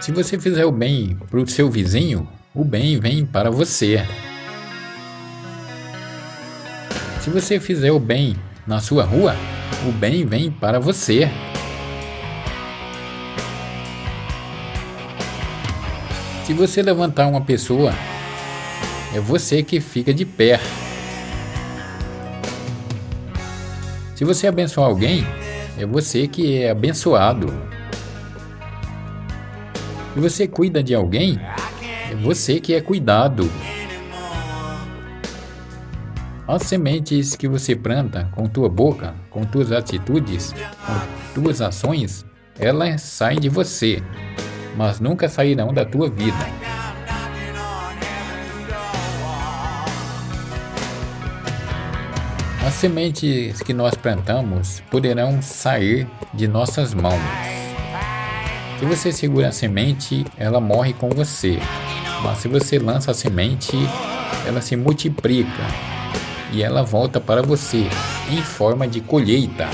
Se você fizer o bem para o seu vizinho, o bem vem para você. Se você fizer o bem na sua rua, o bem vem para você. Se você levantar uma pessoa, é você que fica de pé. Se você abençoar alguém, é você que é abençoado. Se você cuida de alguém, é você que é cuidado. As sementes que você planta com tua boca, com tuas atitudes, com tuas ações, elas saem de você, mas nunca sairão da tua vida. As sementes que nós plantamos poderão sair de nossas mãos. Se você segura a semente, ela morre com você. Mas se você lança a semente, ela se multiplica e ela volta para você em forma de colheita.